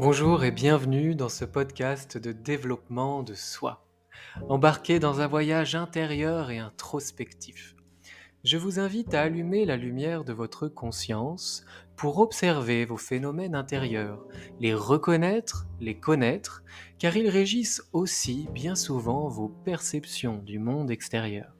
Bonjour et bienvenue dans ce podcast de développement de soi. Embarqué dans un voyage intérieur et introspectif. Je vous invite à allumer la lumière de votre conscience pour observer vos phénomènes intérieurs, les reconnaître, les connaître, car ils régissent aussi bien souvent vos perceptions du monde extérieur.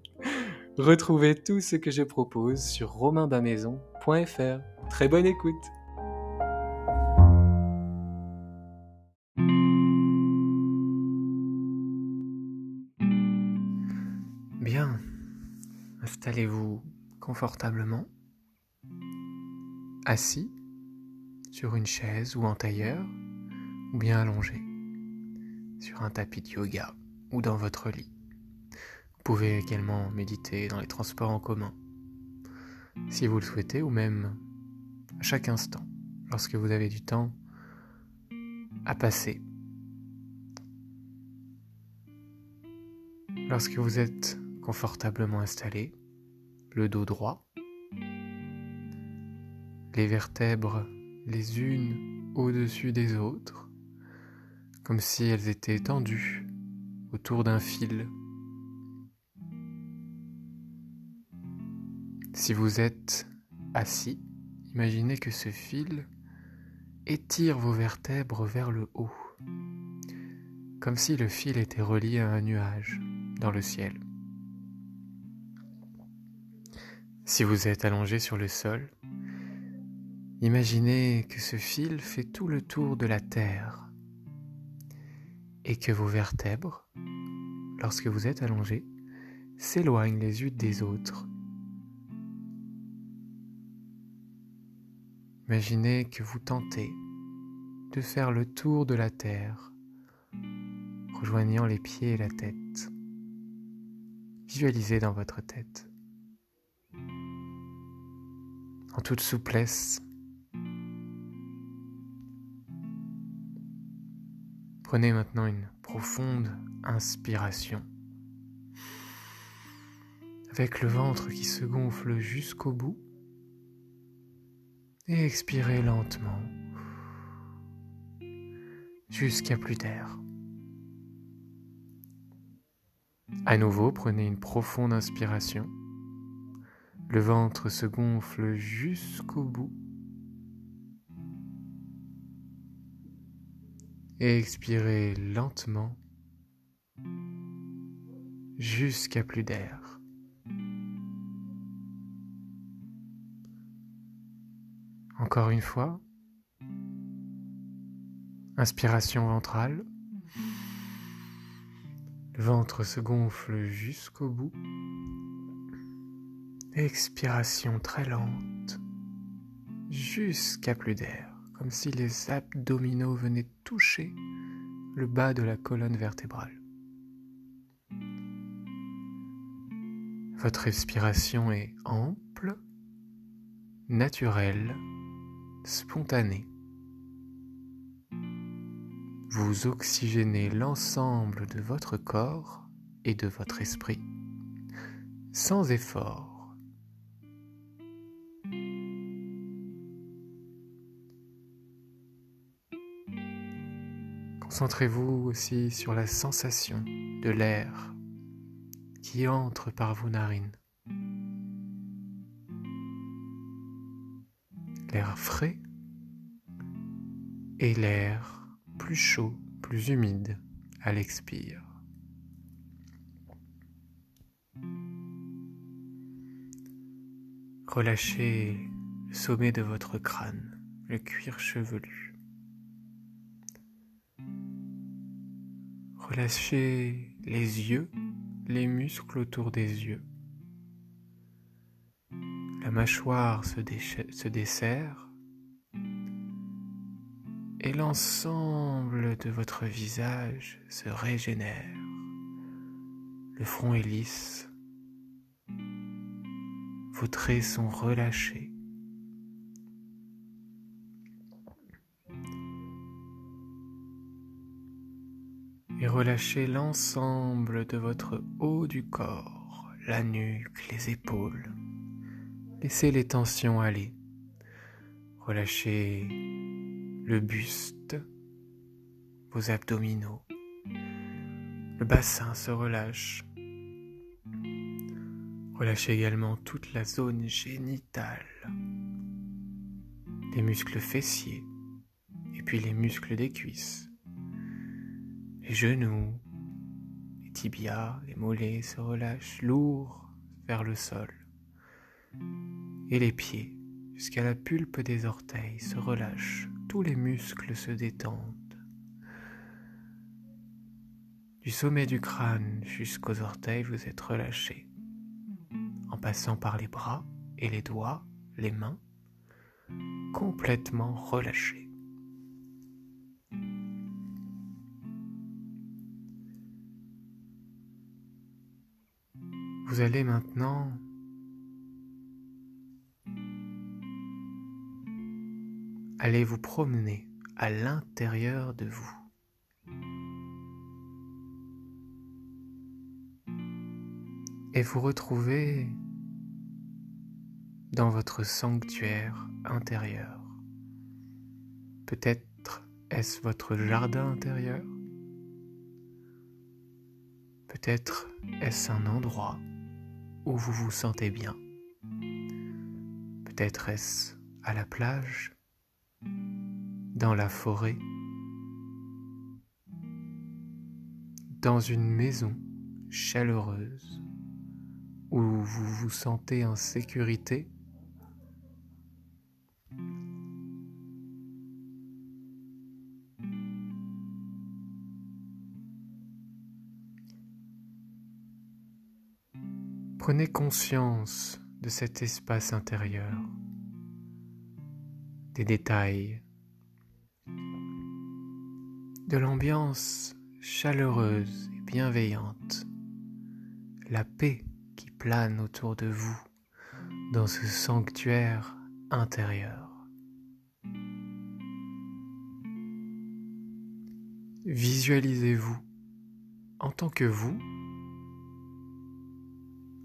Retrouvez tout ce que je propose sur romainbamaison.fr. Très bonne écoute Bien, installez-vous confortablement, assis sur une chaise ou en tailleur, ou bien allongé sur un tapis de yoga ou dans votre lit. Vous pouvez également méditer dans les transports en commun, si vous le souhaitez, ou même à chaque instant, lorsque vous avez du temps à passer. Lorsque vous êtes confortablement installé, le dos droit, les vertèbres les unes au-dessus des autres, comme si elles étaient tendues autour d'un fil Si vous êtes assis, imaginez que ce fil étire vos vertèbres vers le haut, comme si le fil était relié à un nuage dans le ciel. Si vous êtes allongé sur le sol, imaginez que ce fil fait tout le tour de la Terre et que vos vertèbres, lorsque vous êtes allongé, s'éloignent les unes des autres Imaginez que vous tentez de faire le tour de la Terre, rejoignant les pieds et la tête. Visualisez dans votre tête. En toute souplesse, prenez maintenant une profonde inspiration. Avec le ventre qui se gonfle jusqu'au bout, et expirez lentement jusqu'à plus d'air. À nouveau, prenez une profonde inspiration. Le ventre se gonfle jusqu'au bout. Et expirez lentement jusqu'à plus d'air. Encore une fois. Inspiration ventrale. Le ventre se gonfle jusqu'au bout. Expiration très lente jusqu'à plus d'air, comme si les abdominaux venaient toucher le bas de la colonne vertébrale. Votre respiration est ample, naturelle spontané. Vous oxygénez l'ensemble de votre corps et de votre esprit sans effort. Concentrez-vous aussi sur la sensation de l'air qui entre par vos narines. l'air frais et l'air plus chaud, plus humide à l'expire. Relâchez le sommet de votre crâne, le cuir chevelu. Relâchez les yeux, les muscles autour des yeux. La mâchoire se, se desserre et l'ensemble de votre visage se régénère. Le front est lisse, vos traits sont relâchés. Et relâchez l'ensemble de votre haut du corps, la nuque, les épaules. Laissez les tensions aller. Relâchez le buste, vos abdominaux. Le bassin se relâche. Relâchez également toute la zone génitale, les muscles fessiers et puis les muscles des cuisses, les genoux, les tibias, les mollets se relâchent lourds vers le sol et les pieds jusqu'à la pulpe des orteils se relâchent, tous les muscles se détendent. Du sommet du crâne jusqu'aux orteils, vous êtes relâché, en passant par les bras et les doigts, les mains, complètement relâchés. Vous allez maintenant aller vous promener à l'intérieur de vous. et vous retrouvez dans votre sanctuaire intérieur. Peut-être est-ce votre jardin intérieur Peut-être est-ce un endroit où vous vous sentez bien Peut-être est-ce à la plage Dans la forêt Dans une maison chaleureuse où vous vous sentez en sécurité. Prenez conscience de cet espace intérieur, des détails, de l'ambiance chaleureuse et bienveillante, la paix plane autour de vous dans ce sanctuaire intérieur. Visualisez-vous en tant que vous,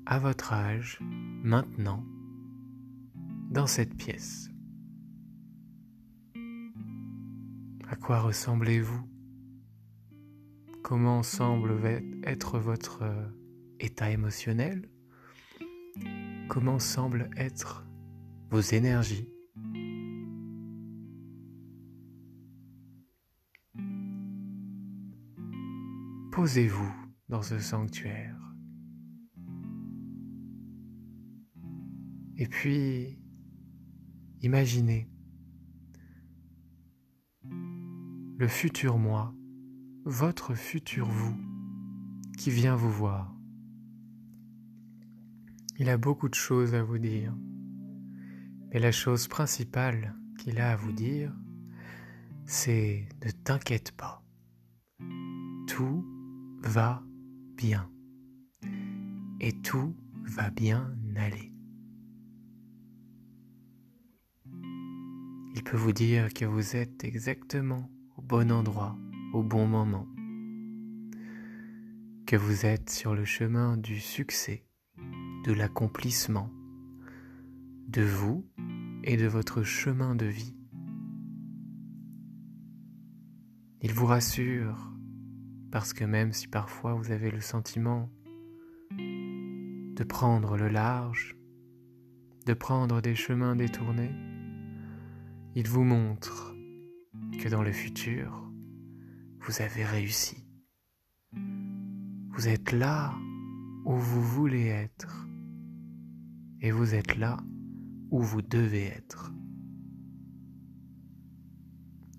à votre âge, maintenant, dans cette pièce. À quoi ressemblez-vous? Comment semble être votre état émotionnel? Comment semblent être vos énergies? Posez-vous dans ce sanctuaire. Et puis, imaginez le futur moi, votre futur vous, qui vient vous voir. Il a beaucoup de choses à vous dire. Mais la chose principale qu'il a à vous dire, c'est ne t'inquiète pas. Tout va bien. Et tout va bien aller. Il peut vous dire que vous êtes exactement au bon endroit, au bon moment. Que vous êtes sur le chemin du succès de l'accomplissement de vous et de votre chemin de vie. Il vous rassure parce que même si parfois vous avez le sentiment de prendre le large, de prendre des chemins détournés, il vous montre que dans le futur, vous avez réussi. Vous êtes là où vous voulez être et vous êtes là où vous devez être.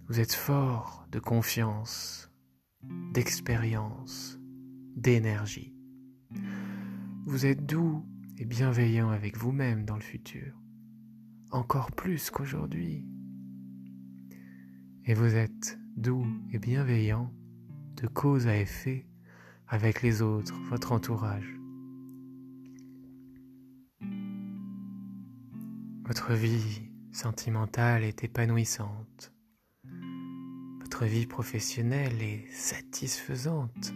Vous êtes fort de confiance, d'expérience, d'énergie. Vous êtes doux et bienveillant avec vous-même dans le futur, encore plus qu'aujourd'hui. Et vous êtes doux et bienveillant de cause à effet avec les autres, votre entourage. Votre vie sentimentale est épanouissante. Votre vie professionnelle est satisfaisante.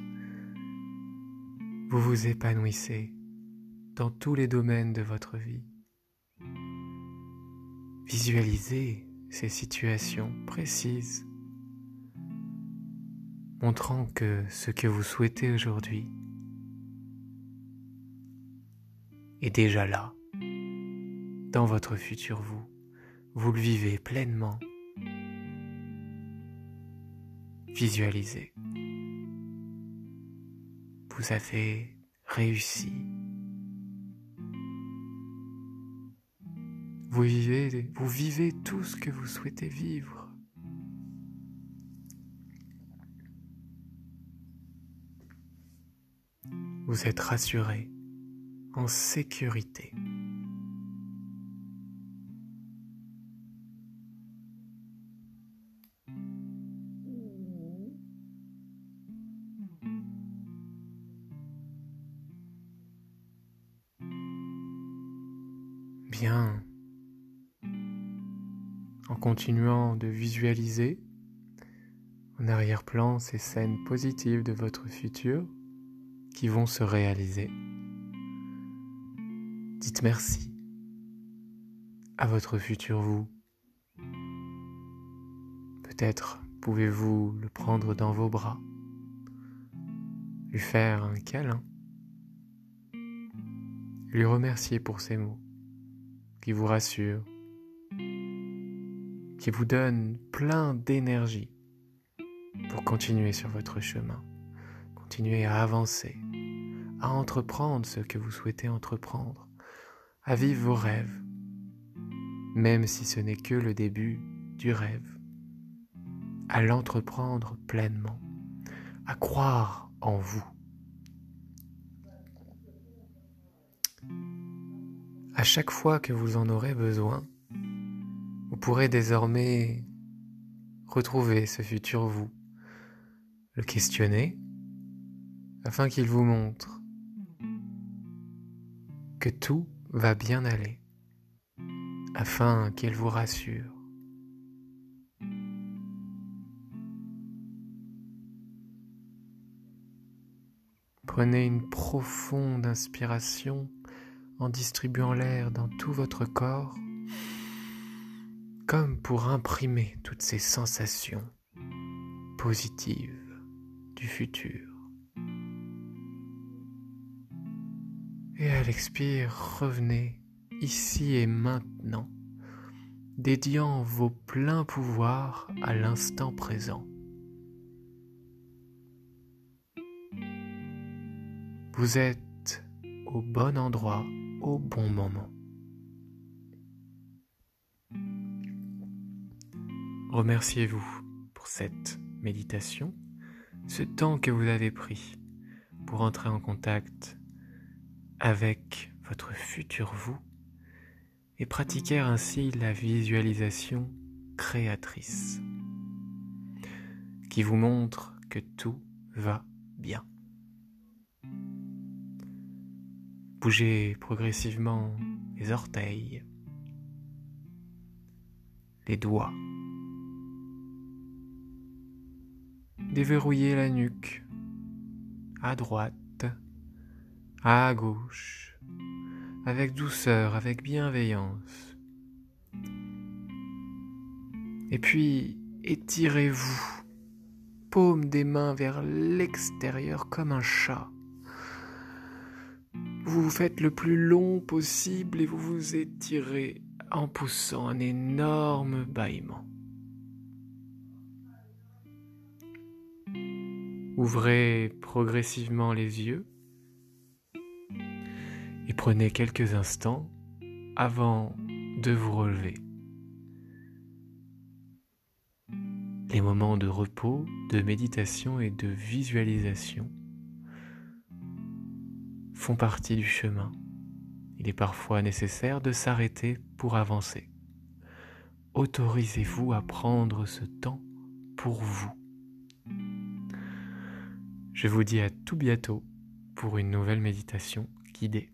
Vous vous épanouissez dans tous les domaines de votre vie. Visualisez ces situations précises, montrant que ce que vous souhaitez aujourd'hui est déjà là, dans votre futur vous. Vous le vivez pleinement. Visualisez. Vous avez réussi Vous vivez, tout ce que vous souhaitez vivre. Vous êtes rassuré, en sécurité. En continuant de visualiser en arrière-plan ces scènes positives de votre futur qui vont se réaliser. Dites merci à votre futur vous. Peut-être pouvez-vous le prendre dans vos bras, lui faire un câlin, lui remercier pour ces mots qui vous rassurent qui vous donne plein d'énergie pour continuer sur votre chemin, continuer à avancer, à entreprendre ce que vous souhaitez entreprendre, à vivre vos rêves, même si ce n'est que le début du rêve, à l'entreprendre pleinement, à croire en vous. À chaque fois que vous en aurez besoin, pourrez désormais retrouver ce futur vous, le questionner, afin qu'il vous montre que tout va bien aller, afin qu'il vous rassure. Prenez une profonde inspiration en distribuant l'air dans tout votre corps comme pour imprimer toutes ces sensations positives du futur. Et à l'expire, revenez ici et maintenant, dédiant vos pleins pouvoirs à l'instant présent. Vous êtes au bon endroit au bon moment. Remerciez-vous pour cette méditation, ce temps que vous avez pris pour entrer en contact avec votre futur vous et pratiquer ainsi la visualisation créatrice qui vous montre que tout va bien. Bougez progressivement les orteils, les doigts, déverrouiller la nuque, à droite, à gauche, avec douceur, avec bienveillance. Et puis, étirez-vous, paume des mains vers l'extérieur comme un chat. Vous vous faites le plus long possible et vous vous étirez en poussant un énorme bâillement. Ouvrez progressivement les yeux et prenez quelques instants avant de vous relever. Les moments de repos, de méditation et de visualisation font partie du chemin. Il est parfois nécessaire de s'arrêter pour avancer. Autorisez-vous à prendre ce temps pour vous. Je vous dis à tout bientôt pour une nouvelle méditation guidée.